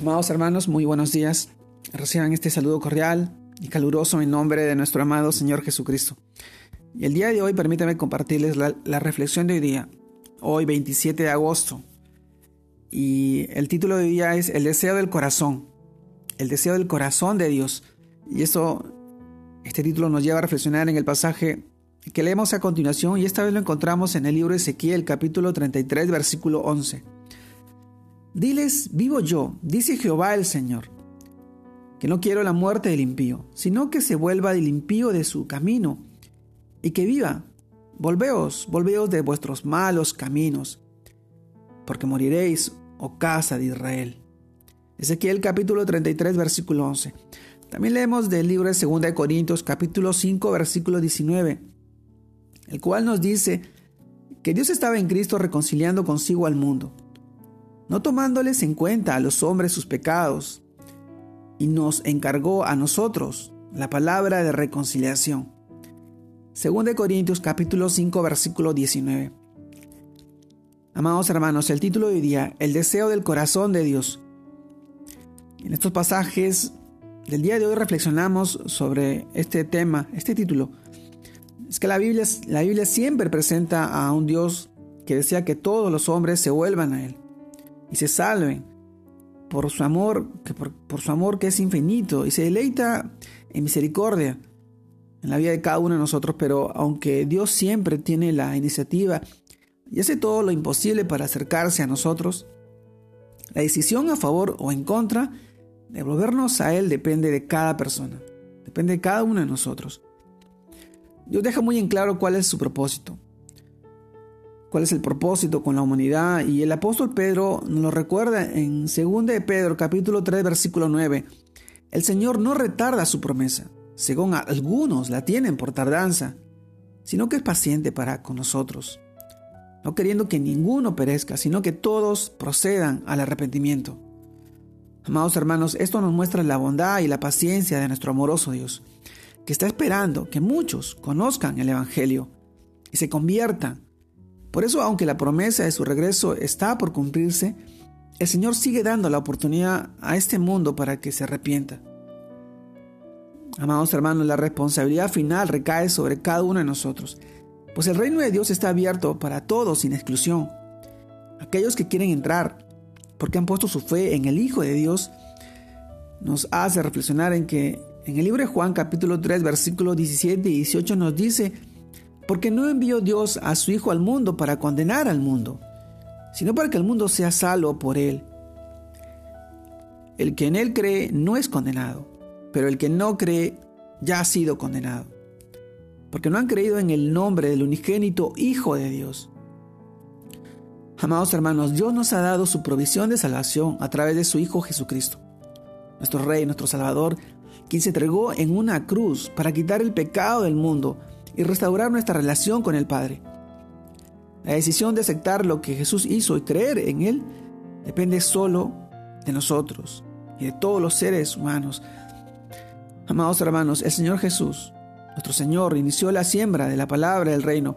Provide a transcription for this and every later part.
Amados hermanos, muy buenos días. Reciban este saludo cordial y caluroso en nombre de nuestro amado Señor Jesucristo. Y el día de hoy permítame compartirles la, reflexión de hoy día, hoy 27 de agosto. Y el título de hoy día es El deseo del corazón, el deseo del corazón de Dios. Y esto, este título nos lleva a reflexionar en el pasaje que leemos a continuación y esta vez lo encontramos en el libro Ezequiel capítulo 33 versículo 11. Diles, vivo yo, dice Jehová el Señor, que no quiero la muerte del impío, sino que se vuelva del impío de su camino y que viva. Volveos, volveos de vuestros malos caminos, porque moriréis, oh casa de Israel. Ezequiel capítulo 33, versículo 11. También leemos del libro de 2 de Corintios capítulo 5, versículo 19, el cual nos dice que Dios estaba en Cristo reconciliando consigo al mundo no tomándoles en cuenta a los hombres sus pecados, y nos encargó a nosotros la palabra de reconciliación. Según de Corintios capítulo 5 versículo 19. Amados hermanos, el título de hoy día, el deseo del corazón de Dios. En estos pasajes del día de hoy reflexionamos sobre este tema, este título. Es que la Biblia, la Biblia siempre presenta a un Dios que desea que todos los hombres se vuelvan a Él y se salven por su amor, que por, su amor que es infinito y se deleita en misericordia en la vida de cada uno de nosotros, pero aunque Dios siempre tiene la iniciativa y hace todo lo imposible para acercarse a nosotros, la decisión a favor o en contra de volvernos a Él depende de cada persona, depende de cada uno de nosotros. Dios deja muy en claro cuál es su propósito cuál es el propósito con la humanidad. Y el apóstol Pedro nos lo recuerda en 2 de Pedro capítulo 3 versículo 9. El Señor no retarda su promesa, según algunos la tienen por tardanza, sino que es paciente para con nosotros, no queriendo que ninguno perezca, sino que todos procedan al arrepentimiento. Amados hermanos, esto nos muestra la bondad y la paciencia de nuestro amoroso Dios, que está esperando que muchos conozcan el Evangelio y se conviertan por eso, aunque la promesa de su regreso está por cumplirse, el Señor sigue dando la oportunidad a este mundo para que se arrepienta. Amados hermanos, la responsabilidad final recae sobre cada uno de nosotros, pues el reino de Dios está abierto para todos sin exclusión. Aquellos que quieren entrar, porque han puesto su fe en el Hijo de Dios, nos hace reflexionar en que en el libro de Juan capítulo 3 versículos 17 y 18 nos dice porque no envió Dios a su Hijo al mundo para condenar al mundo, sino para que el mundo sea salvo por él. El que en él cree no es condenado, pero el que no cree ya ha sido condenado, porque no han creído en el nombre del unigénito Hijo de Dios. Amados hermanos, Dios nos ha dado su provisión de salvación a través de su Hijo Jesucristo, nuestro Rey, nuestro Salvador, quien se entregó en una cruz para quitar el pecado del mundo y restaurar nuestra relación con el Padre. La decisión de aceptar lo que Jesús hizo y creer en Él depende solo de nosotros y de todos los seres humanos. Amados hermanos, el Señor Jesús, nuestro Señor, inició la siembra de la palabra del reino.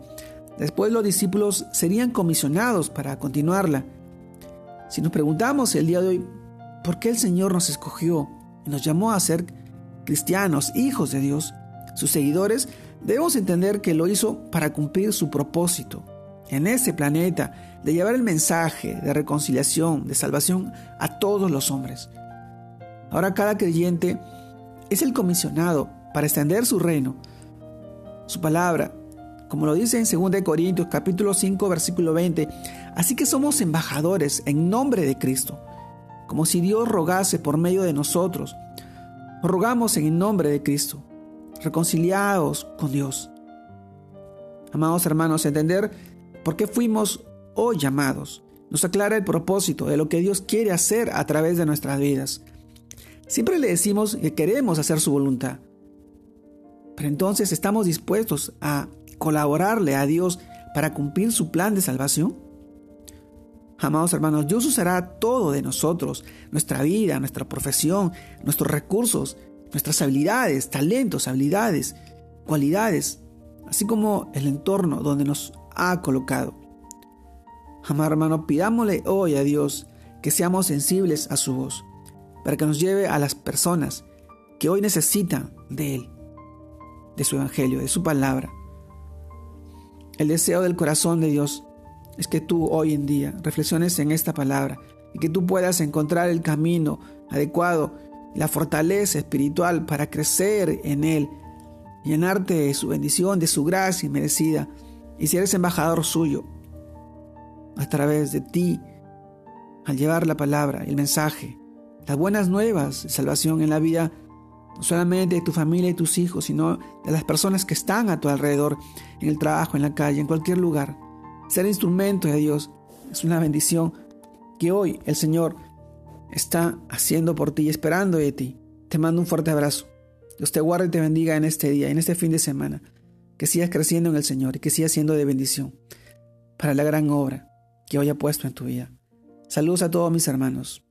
Después los discípulos serían comisionados para continuarla. Si nos preguntamos el día de hoy, ¿por qué el Señor nos escogió y nos llamó a ser cristianos, hijos de Dios? Sus seguidores Debemos entender que lo hizo para cumplir su propósito en ese planeta de llevar el mensaje de reconciliación, de salvación a todos los hombres. Ahora cada creyente es el comisionado para extender su reino, su palabra, como lo dice en 2 Corintios capítulo 5 versículo 20. Así que somos embajadores en nombre de Cristo, como si Dios rogase por medio de nosotros. Rogamos en el nombre de Cristo reconciliados con Dios. Amados hermanos, entender por qué fuimos hoy llamados nos aclara el propósito de lo que Dios quiere hacer a través de nuestras vidas. Siempre le decimos que queremos hacer su voluntad, pero entonces estamos dispuestos a colaborarle a Dios para cumplir su plan de salvación. Amados hermanos, Dios usará todo de nosotros, nuestra vida, nuestra profesión, nuestros recursos, nuestras habilidades, talentos, habilidades, cualidades, así como el entorno donde nos ha colocado. Amado hermano, pidámosle hoy a Dios que seamos sensibles a su voz, para que nos lleve a las personas que hoy necesitan de Él, de su Evangelio, de su palabra. El deseo del corazón de Dios es que tú hoy en día reflexiones en esta palabra y que tú puedas encontrar el camino adecuado, la fortaleza espiritual para crecer en Él, llenarte de su bendición, de su gracia merecida. Y si eres embajador suyo, a través de ti, al llevar la palabra, el mensaje, las buenas nuevas de salvación en la vida, no solamente de tu familia y tus hijos, sino de las personas que están a tu alrededor, en el trabajo, en la calle, en cualquier lugar. Ser instrumento de Dios es una bendición que hoy el Señor está haciendo por ti y esperando de ti. Te mando un fuerte abrazo. Dios te guarde y te bendiga en este día, en este fin de semana. Que sigas creciendo en el Señor y que sigas siendo de bendición para la gran obra que hoy ha puesto en tu vida. Saludos a todos mis hermanos.